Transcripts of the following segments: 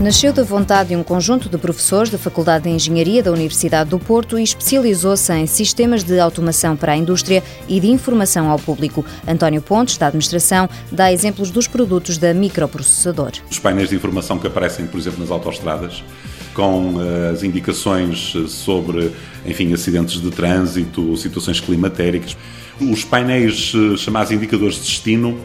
Nasceu da vontade de um conjunto de professores da Faculdade de Engenharia da Universidade do Porto e especializou-se em sistemas de automação para a indústria e de informação ao público. António Pontes, da Administração, dá exemplos dos produtos da microprocessador. Os painéis de informação que aparecem, por exemplo, nas autoestradas, com eh, as indicações sobre, enfim, acidentes de trânsito, situações climatéricas. Os painéis eh, chamados indicadores de destino,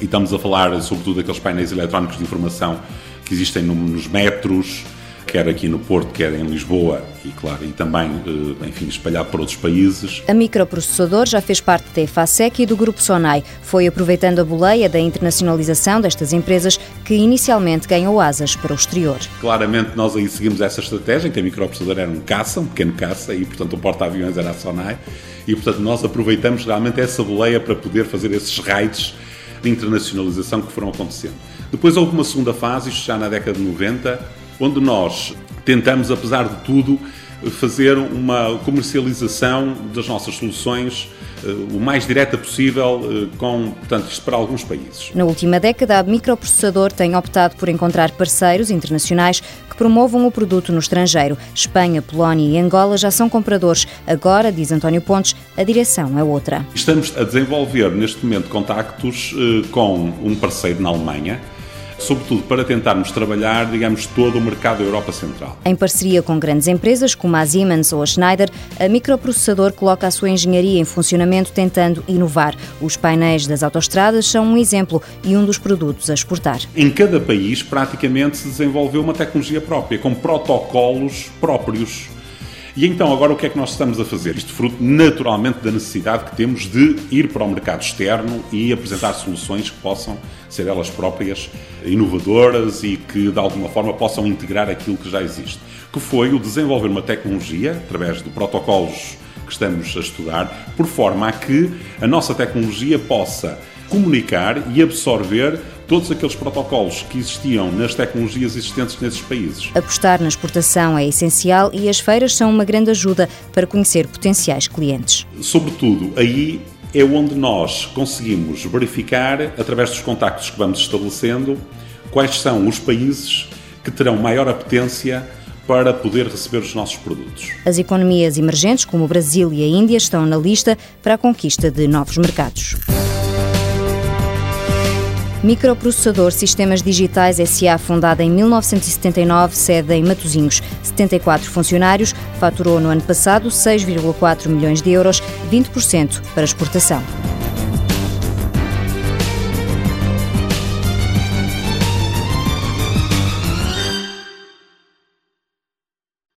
e estamos a falar sobretudo daqueles painéis eletrónicos de informação que existem nos metros, quer aqui no Porto, quer em Lisboa e, claro, e também, eh, enfim, espalhado por outros países. A microprocessador já fez parte da EFASEC e do Grupo Sonai. Foi aproveitando a boleia da internacionalização destas empresas que inicialmente ganhou asas para o exterior. Claramente nós aí seguimos essa estratégia, em que a microprocessador era um caça, um pequeno caça, e portanto o porta-aviões era a Sonai, e portanto nós aproveitamos realmente essa boleia para poder fazer esses raids de internacionalização que foram acontecendo. Depois houve uma segunda fase, isto já na década de 90, onde nós tentamos, apesar de tudo, fazer uma comercialização das nossas soluções uh, o mais direta possível, uh, com, portanto, isto para alguns países. Na última década, a microprocessador tem optado por encontrar parceiros internacionais que promovam o produto no estrangeiro. Espanha, Polónia e Angola já são compradores. Agora, diz António Pontes, a direção é outra. Estamos a desenvolver neste momento contactos uh, com um parceiro na Alemanha sobretudo para tentarmos trabalhar, digamos, todo o mercado da Europa Central. Em parceria com grandes empresas como a Siemens ou a Schneider, a microprocessador coloca a sua engenharia em funcionamento tentando inovar. Os painéis das autoestradas são um exemplo e um dos produtos a exportar. Em cada país, praticamente, se desenvolveu uma tecnologia própria, com protocolos próprios e então, agora o que é que nós estamos a fazer? Isto fruto naturalmente da necessidade que temos de ir para o mercado externo e apresentar soluções que possam ser elas próprias inovadoras e que de alguma forma possam integrar aquilo que já existe. Que foi o desenvolver uma tecnologia através de protocolos que estamos a estudar, por forma a que a nossa tecnologia possa comunicar e absorver todos aqueles protocolos que existiam nas tecnologias existentes nesses países. Apostar na exportação é essencial e as feiras são uma grande ajuda para conhecer potenciais clientes. Sobretudo, aí é onde nós conseguimos verificar, através dos contactos que vamos estabelecendo, quais são os países que terão maior apetência para poder receber os nossos produtos. As economias emergentes, como o Brasil e a Índia, estão na lista para a conquista de novos mercados. Microprocessador Sistemas Digitais SA, fundada em 1979, sede em Matosinhos. 74 funcionários, faturou no ano passado 6,4 milhões de euros, 20% para exportação.